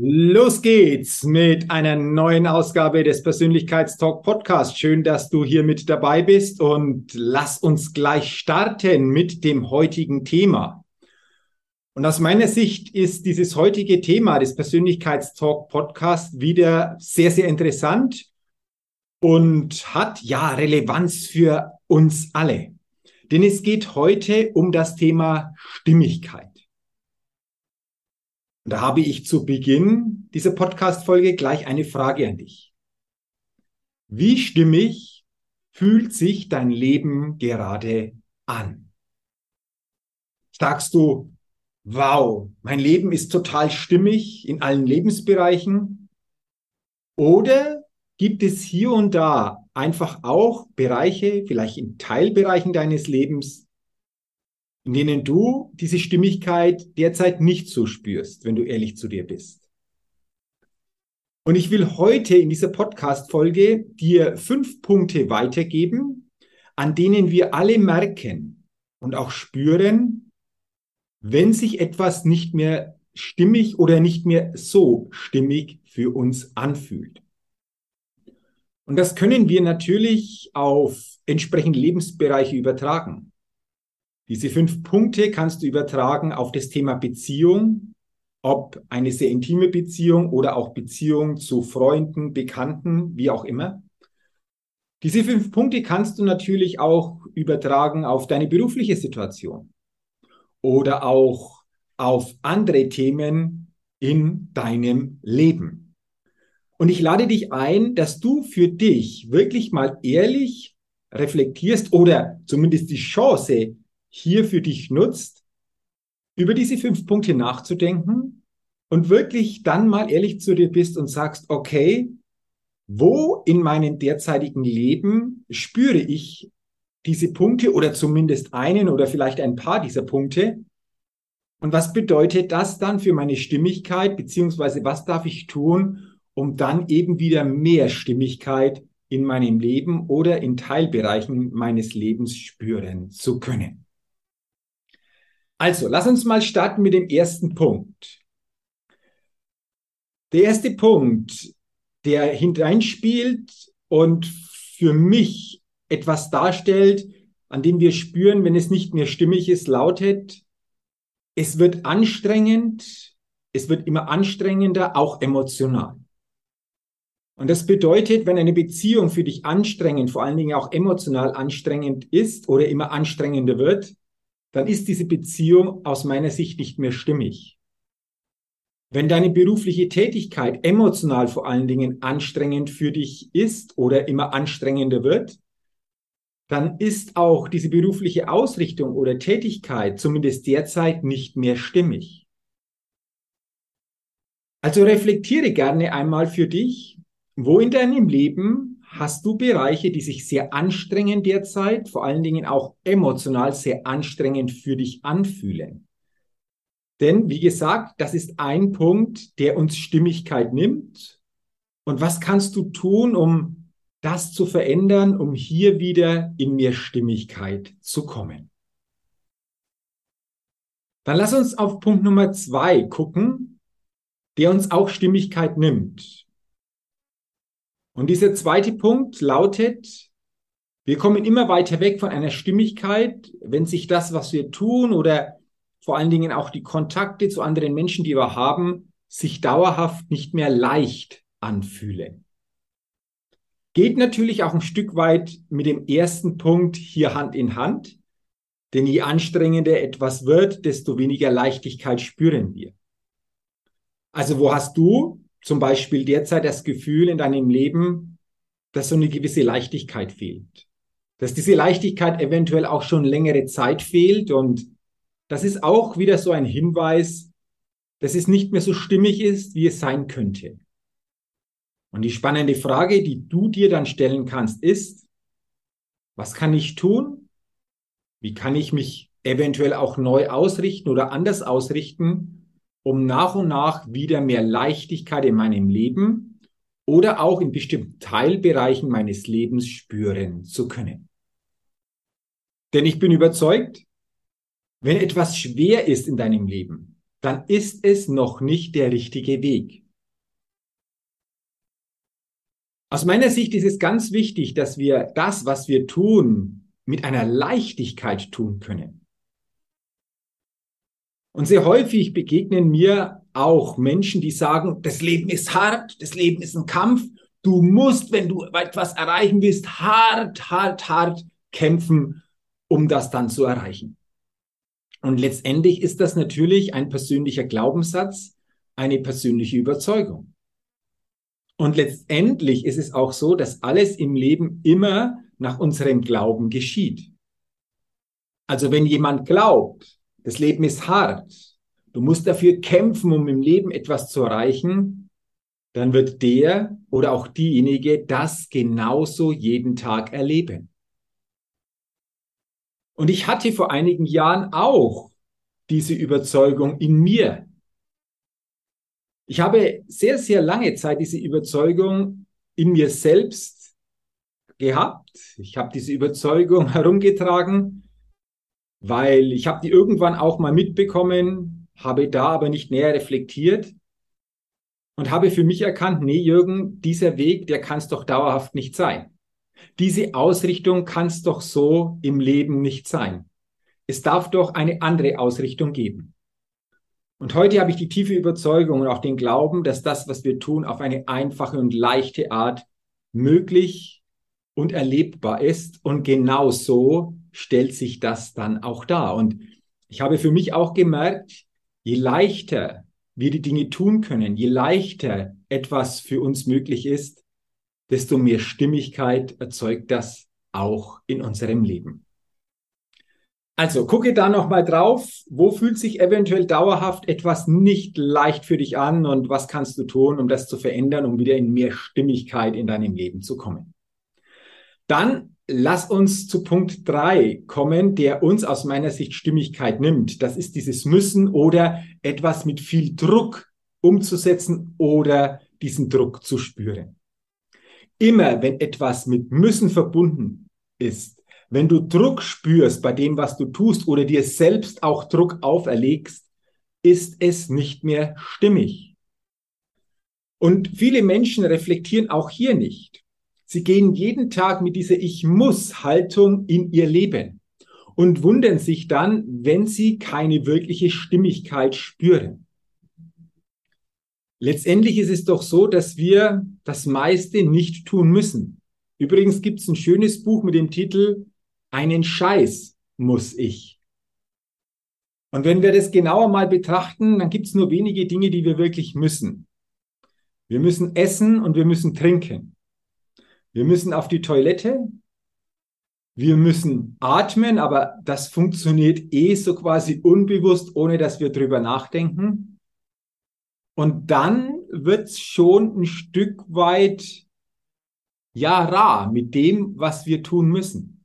Los geht's mit einer neuen Ausgabe des Persönlichkeitstalk Podcast. Schön, dass du hier mit dabei bist und lass uns gleich starten mit dem heutigen Thema. Und aus meiner Sicht ist dieses heutige Thema des Persönlichkeitstalk Podcast wieder sehr, sehr interessant und hat ja Relevanz für uns alle. Denn es geht heute um das Thema Stimmigkeit. Und da habe ich zu Beginn dieser Podcast-Folge gleich eine Frage an dich. Wie stimmig fühlt sich dein Leben gerade an? Sagst du, wow, mein Leben ist total stimmig in allen Lebensbereichen? Oder gibt es hier und da einfach auch Bereiche, vielleicht in Teilbereichen deines Lebens, in denen du diese Stimmigkeit derzeit nicht so spürst, wenn du ehrlich zu dir bist. Und ich will heute in dieser Podcast-Folge dir fünf Punkte weitergeben, an denen wir alle merken und auch spüren, wenn sich etwas nicht mehr stimmig oder nicht mehr so stimmig für uns anfühlt. Und das können wir natürlich auf entsprechende Lebensbereiche übertragen. Diese fünf Punkte kannst du übertragen auf das Thema Beziehung, ob eine sehr intime Beziehung oder auch Beziehung zu Freunden, Bekannten, wie auch immer. Diese fünf Punkte kannst du natürlich auch übertragen auf deine berufliche Situation oder auch auf andere Themen in deinem Leben. Und ich lade dich ein, dass du für dich wirklich mal ehrlich reflektierst oder zumindest die Chance hier für dich nutzt, über diese fünf Punkte nachzudenken und wirklich dann mal ehrlich zu dir bist und sagst, okay, wo in meinem derzeitigen Leben spüre ich diese Punkte oder zumindest einen oder vielleicht ein paar dieser Punkte? Und was bedeutet das dann für meine Stimmigkeit, beziehungsweise was darf ich tun, um dann eben wieder mehr Stimmigkeit in meinem Leben oder in Teilbereichen meines Lebens spüren zu können? Also, lass uns mal starten mit dem ersten Punkt. Der erste Punkt, der hineinspielt und für mich etwas darstellt, an dem wir spüren, wenn es nicht mehr stimmig ist, lautet, es wird anstrengend, es wird immer anstrengender, auch emotional. Und das bedeutet, wenn eine Beziehung für dich anstrengend, vor allen Dingen auch emotional anstrengend ist oder immer anstrengender wird, dann ist diese Beziehung aus meiner Sicht nicht mehr stimmig. Wenn deine berufliche Tätigkeit emotional vor allen Dingen anstrengend für dich ist oder immer anstrengender wird, dann ist auch diese berufliche Ausrichtung oder Tätigkeit zumindest derzeit nicht mehr stimmig. Also reflektiere gerne einmal für dich, wo in deinem Leben hast du Bereiche, die sich sehr anstrengend derzeit, vor allen Dingen auch emotional sehr anstrengend für dich anfühlen. Denn, wie gesagt, das ist ein Punkt, der uns Stimmigkeit nimmt. Und was kannst du tun, um das zu verändern, um hier wieder in mehr Stimmigkeit zu kommen? Dann lass uns auf Punkt Nummer zwei gucken, der uns auch Stimmigkeit nimmt. Und dieser zweite Punkt lautet, wir kommen immer weiter weg von einer Stimmigkeit, wenn sich das, was wir tun oder vor allen Dingen auch die Kontakte zu anderen Menschen, die wir haben, sich dauerhaft nicht mehr leicht anfühlen. Geht natürlich auch ein Stück weit mit dem ersten Punkt hier Hand in Hand. Denn je anstrengender etwas wird, desto weniger Leichtigkeit spüren wir. Also wo hast du zum Beispiel derzeit das Gefühl in deinem Leben, dass so eine gewisse Leichtigkeit fehlt? Dass diese Leichtigkeit eventuell auch schon längere Zeit fehlt und das ist auch wieder so ein Hinweis, dass es nicht mehr so stimmig ist, wie es sein könnte. Und die spannende Frage, die du dir dann stellen kannst, ist, was kann ich tun? Wie kann ich mich eventuell auch neu ausrichten oder anders ausrichten, um nach und nach wieder mehr Leichtigkeit in meinem Leben oder auch in bestimmten Teilbereichen meines Lebens spüren zu können? Denn ich bin überzeugt, wenn etwas schwer ist in deinem Leben, dann ist es noch nicht der richtige Weg. Aus meiner Sicht ist es ganz wichtig, dass wir das, was wir tun, mit einer Leichtigkeit tun können. Und sehr häufig begegnen mir auch Menschen, die sagen, das Leben ist hart, das Leben ist ein Kampf. Du musst, wenn du etwas erreichen willst, hart, hart, hart kämpfen, um das dann zu erreichen. Und letztendlich ist das natürlich ein persönlicher Glaubenssatz, eine persönliche Überzeugung. Und letztendlich ist es auch so, dass alles im Leben immer nach unserem Glauben geschieht. Also wenn jemand glaubt, das Leben ist hart, du musst dafür kämpfen, um im Leben etwas zu erreichen, dann wird der oder auch diejenige das genauso jeden Tag erleben. Und ich hatte vor einigen Jahren auch diese Überzeugung in mir. Ich habe sehr, sehr lange Zeit diese Überzeugung in mir selbst gehabt. Ich habe diese Überzeugung herumgetragen, weil ich habe die irgendwann auch mal mitbekommen, habe da aber nicht näher reflektiert und habe für mich erkannt, nee, Jürgen, dieser Weg, der kann es doch dauerhaft nicht sein. Diese Ausrichtung kann es doch so im Leben nicht sein. Es darf doch eine andere Ausrichtung geben. Und heute habe ich die tiefe Überzeugung und auch den Glauben, dass das, was wir tun, auf eine einfache und leichte Art möglich und erlebbar ist. Und genau so stellt sich das dann auch dar. Und ich habe für mich auch gemerkt, je leichter wir die Dinge tun können, je leichter etwas für uns möglich ist, desto mehr Stimmigkeit erzeugt das auch in unserem Leben. Also gucke da nochmal drauf, wo fühlt sich eventuell dauerhaft etwas nicht leicht für dich an und was kannst du tun, um das zu verändern, um wieder in mehr Stimmigkeit in deinem Leben zu kommen. Dann lass uns zu Punkt drei kommen, der uns aus meiner Sicht Stimmigkeit nimmt. Das ist dieses Müssen oder etwas mit viel Druck umzusetzen oder diesen Druck zu spüren. Immer wenn etwas mit Müssen verbunden ist, wenn du Druck spürst bei dem, was du tust oder dir selbst auch Druck auferlegst, ist es nicht mehr stimmig. Und viele Menschen reflektieren auch hier nicht. Sie gehen jeden Tag mit dieser Ich muss Haltung in ihr Leben und wundern sich dann, wenn sie keine wirkliche Stimmigkeit spüren. Letztendlich ist es doch so, dass wir das meiste nicht tun müssen. Übrigens gibt es ein schönes Buch mit dem Titel einen Scheiß muss ich. Und wenn wir das genauer mal betrachten, dann gibt es nur wenige Dinge, die wir wirklich müssen. Wir müssen essen und wir müssen trinken. Wir müssen auf die Toilette. Wir müssen atmen, aber das funktioniert eh so quasi unbewusst, ohne dass wir drüber nachdenken. Und dann wird es schon ein Stück weit ja rar mit dem, was wir tun müssen.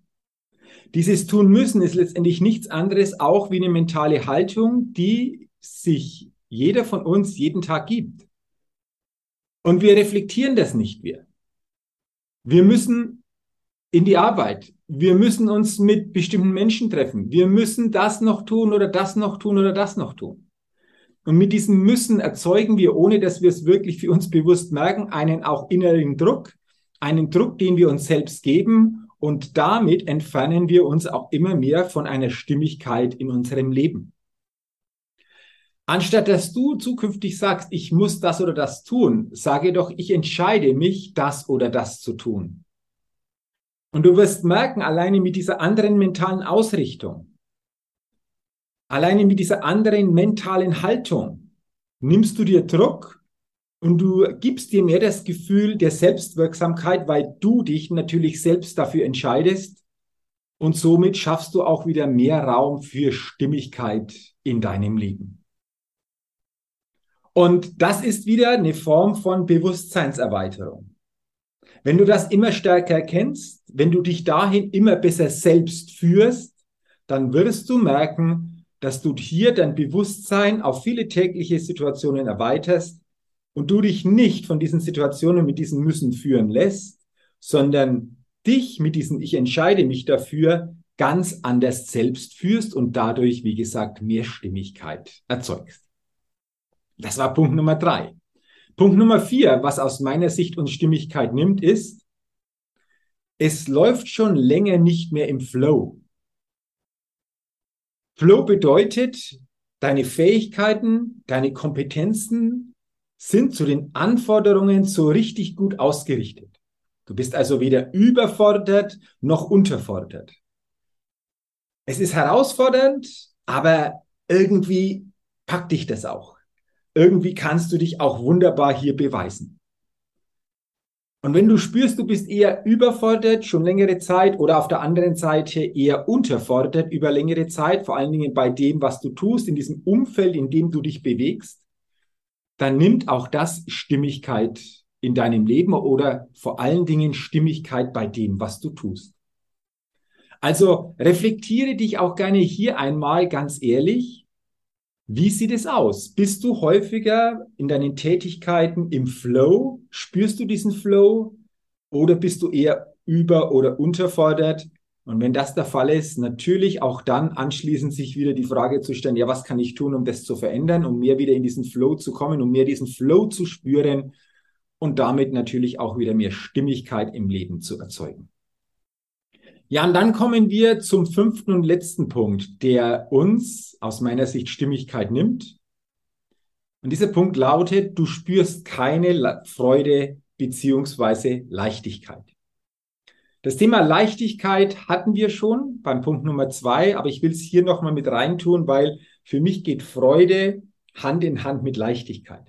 Dieses tun müssen ist letztendlich nichts anderes auch wie eine mentale Haltung, die sich jeder von uns jeden Tag gibt. Und wir reflektieren das nicht mehr. Wir müssen in die Arbeit. Wir müssen uns mit bestimmten Menschen treffen. Wir müssen das noch tun oder das noch tun oder das noch tun. Und mit diesem Müssen erzeugen wir, ohne dass wir es wirklich für uns bewusst merken, einen auch inneren Druck, einen Druck, den wir uns selbst geben und damit entfernen wir uns auch immer mehr von einer Stimmigkeit in unserem Leben. Anstatt dass du zukünftig sagst, ich muss das oder das tun, sage doch, ich entscheide mich, das oder das zu tun. Und du wirst merken, alleine mit dieser anderen mentalen Ausrichtung, alleine mit dieser anderen mentalen Haltung, nimmst du dir Druck und du gibst dir mehr das Gefühl der Selbstwirksamkeit, weil du dich natürlich selbst dafür entscheidest und somit schaffst du auch wieder mehr Raum für Stimmigkeit in deinem Leben. Und das ist wieder eine Form von Bewusstseinserweiterung. Wenn du das immer stärker erkennst, wenn du dich dahin immer besser selbst führst, dann wirst du merken, dass du hier dein Bewusstsein auf viele tägliche Situationen erweiterst und du dich nicht von diesen Situationen mit diesen Müssen führen lässt, sondern dich mit diesem Ich entscheide mich dafür ganz anders selbst führst und dadurch, wie gesagt, mehr Stimmigkeit erzeugst. Das war Punkt Nummer drei. Punkt Nummer vier, was aus meiner Sicht uns Stimmigkeit nimmt, ist, es läuft schon länger nicht mehr im Flow. Flow bedeutet, deine Fähigkeiten, deine Kompetenzen sind zu den Anforderungen so richtig gut ausgerichtet. Du bist also weder überfordert noch unterfordert. Es ist herausfordernd, aber irgendwie packt dich das auch irgendwie kannst du dich auch wunderbar hier beweisen. Und wenn du spürst, du bist eher überfordert schon längere Zeit oder auf der anderen Seite eher unterfordert über längere Zeit, vor allen Dingen bei dem, was du tust, in diesem Umfeld, in dem du dich bewegst, dann nimmt auch das Stimmigkeit in deinem Leben oder vor allen Dingen Stimmigkeit bei dem, was du tust. Also reflektiere dich auch gerne hier einmal ganz ehrlich wie sieht es aus? Bist du häufiger in deinen Tätigkeiten im Flow? Spürst du diesen Flow? Oder bist du eher über- oder unterfordert? Und wenn das der Fall ist, natürlich auch dann anschließend sich wieder die Frage zu stellen, ja, was kann ich tun, um das zu verändern, um mehr wieder in diesen Flow zu kommen, um mehr diesen Flow zu spüren und damit natürlich auch wieder mehr Stimmigkeit im Leben zu erzeugen. Ja, und dann kommen wir zum fünften und letzten Punkt, der uns aus meiner Sicht Stimmigkeit nimmt. Und dieser Punkt lautet, du spürst keine Freude beziehungsweise Leichtigkeit. Das Thema Leichtigkeit hatten wir schon beim Punkt Nummer zwei, aber ich will es hier nochmal mit reintun, weil für mich geht Freude Hand in Hand mit Leichtigkeit.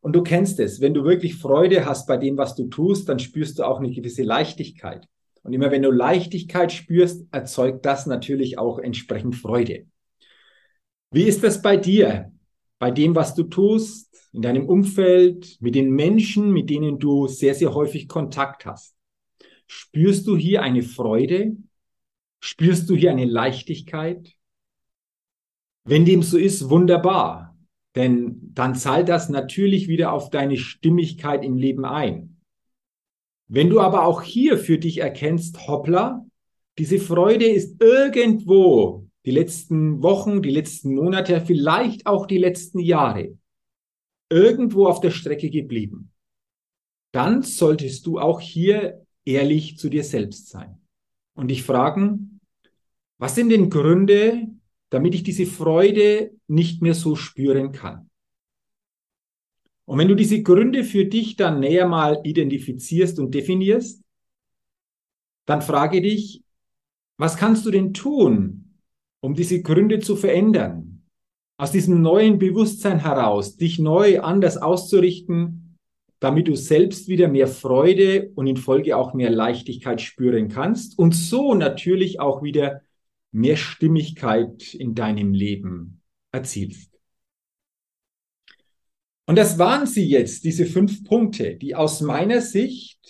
Und du kennst es, wenn du wirklich Freude hast bei dem, was du tust, dann spürst du auch eine gewisse Leichtigkeit. Und immer wenn du Leichtigkeit spürst, erzeugt das natürlich auch entsprechend Freude. Wie ist das bei dir? Bei dem, was du tust, in deinem Umfeld, mit den Menschen, mit denen du sehr, sehr häufig Kontakt hast? Spürst du hier eine Freude? Spürst du hier eine Leichtigkeit? Wenn dem so ist, wunderbar. Denn dann zahlt das natürlich wieder auf deine Stimmigkeit im Leben ein. Wenn du aber auch hier für dich erkennst, hoppla, diese Freude ist irgendwo die letzten Wochen, die letzten Monate, vielleicht auch die letzten Jahre irgendwo auf der Strecke geblieben, dann solltest du auch hier ehrlich zu dir selbst sein und dich fragen, was sind denn Gründe, damit ich diese Freude nicht mehr so spüren kann? Und wenn du diese Gründe für dich dann näher mal identifizierst und definierst, dann frage dich, was kannst du denn tun, um diese Gründe zu verändern? Aus diesem neuen Bewusstsein heraus, dich neu anders auszurichten, damit du selbst wieder mehr Freude und in Folge auch mehr Leichtigkeit spüren kannst und so natürlich auch wieder mehr Stimmigkeit in deinem Leben erzielst. Und das waren sie jetzt, diese fünf Punkte, die aus meiner Sicht,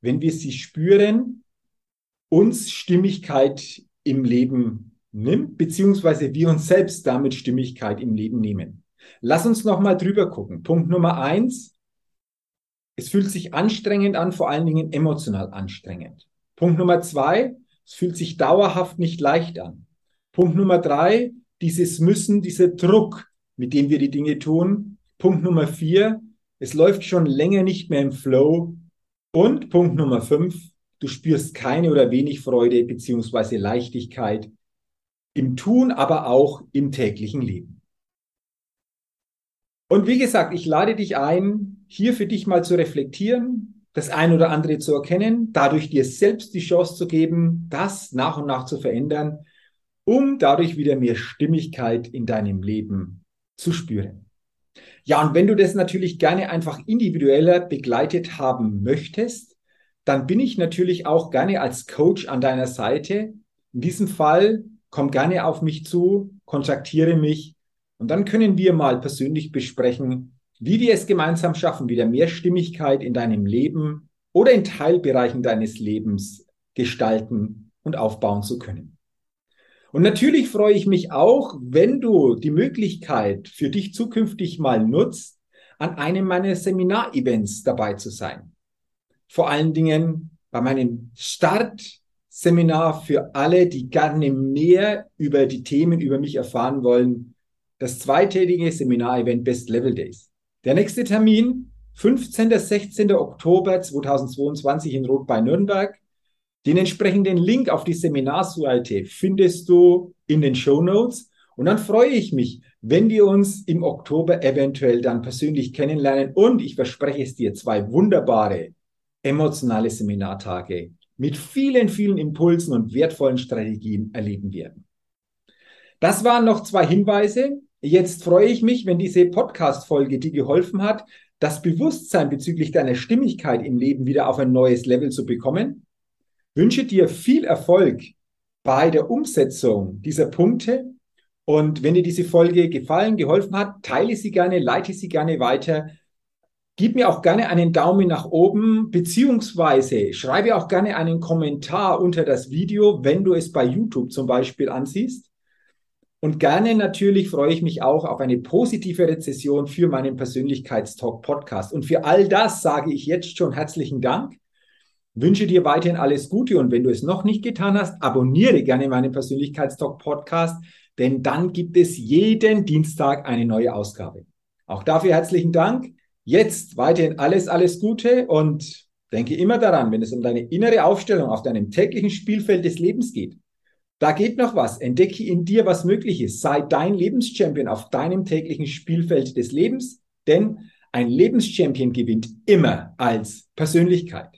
wenn wir sie spüren, uns Stimmigkeit im Leben nimmt, beziehungsweise wir uns selbst damit Stimmigkeit im Leben nehmen. Lass uns nochmal drüber gucken. Punkt Nummer eins. Es fühlt sich anstrengend an, vor allen Dingen emotional anstrengend. Punkt Nummer zwei. Es fühlt sich dauerhaft nicht leicht an. Punkt Nummer drei. Dieses Müssen, dieser Druck, mit dem wir die Dinge tun, Punkt Nummer vier, es läuft schon länger nicht mehr im Flow. Und Punkt Nummer fünf, du spürst keine oder wenig Freude beziehungsweise Leichtigkeit im Tun, aber auch im täglichen Leben. Und wie gesagt, ich lade dich ein, hier für dich mal zu reflektieren, das ein oder andere zu erkennen, dadurch dir selbst die Chance zu geben, das nach und nach zu verändern, um dadurch wieder mehr Stimmigkeit in deinem Leben zu spüren. Ja, und wenn du das natürlich gerne einfach individueller begleitet haben möchtest, dann bin ich natürlich auch gerne als Coach an deiner Seite. In diesem Fall komm gerne auf mich zu, kontaktiere mich und dann können wir mal persönlich besprechen, wie wir es gemeinsam schaffen, wieder mehr Stimmigkeit in deinem Leben oder in Teilbereichen deines Lebens gestalten und aufbauen zu können. Und natürlich freue ich mich auch, wenn du die Möglichkeit für dich zukünftig mal nutzt, an einem meiner Seminarevents dabei zu sein. Vor allen Dingen bei meinem Startseminar für alle, die gerne mehr über die Themen über mich erfahren wollen. Das zweitägige Seminarevent Best Level Days. Der nächste Termin, 15. 16. Oktober 2022 in Rot bei Nürnberg. Den entsprechenden Link auf die Seminarseite findest du in den Show Notes. Und dann freue ich mich, wenn wir uns im Oktober eventuell dann persönlich kennenlernen. Und ich verspreche es dir, zwei wunderbare emotionale Seminartage mit vielen, vielen Impulsen und wertvollen Strategien erleben werden. Das waren noch zwei Hinweise. Jetzt freue ich mich, wenn diese Podcast-Folge dir geholfen hat, das Bewusstsein bezüglich deiner Stimmigkeit im Leben wieder auf ein neues Level zu bekommen wünsche dir viel Erfolg bei der Umsetzung dieser Punkte. Und wenn dir diese Folge gefallen, geholfen hat, teile sie gerne, leite sie gerne weiter. Gib mir auch gerne einen Daumen nach oben, beziehungsweise schreibe auch gerne einen Kommentar unter das Video, wenn du es bei YouTube zum Beispiel ansiehst. Und gerne natürlich freue ich mich auch auf eine positive Rezession für meinen Persönlichkeitstalk Podcast. Und für all das sage ich jetzt schon herzlichen Dank wünsche dir weiterhin alles Gute und wenn du es noch nicht getan hast, abonniere gerne meinen Persönlichkeitstalk Podcast, denn dann gibt es jeden Dienstag eine neue Ausgabe. Auch dafür herzlichen Dank. Jetzt weiterhin alles, alles Gute und denke immer daran, wenn es um deine innere Aufstellung auf deinem täglichen Spielfeld des Lebens geht. Da geht noch was. Entdecke in dir, was möglich ist. Sei dein Lebenschampion auf deinem täglichen Spielfeld des Lebens, denn ein Lebenschampion gewinnt immer als Persönlichkeit.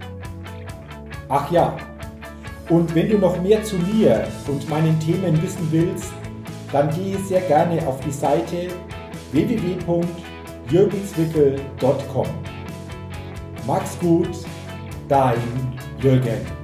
Ach ja, und wenn du noch mehr zu mir und meinen Themen wissen willst, dann gehe sehr gerne auf die Seite www.jürgenswickel.com. Max gut, dein Jürgen.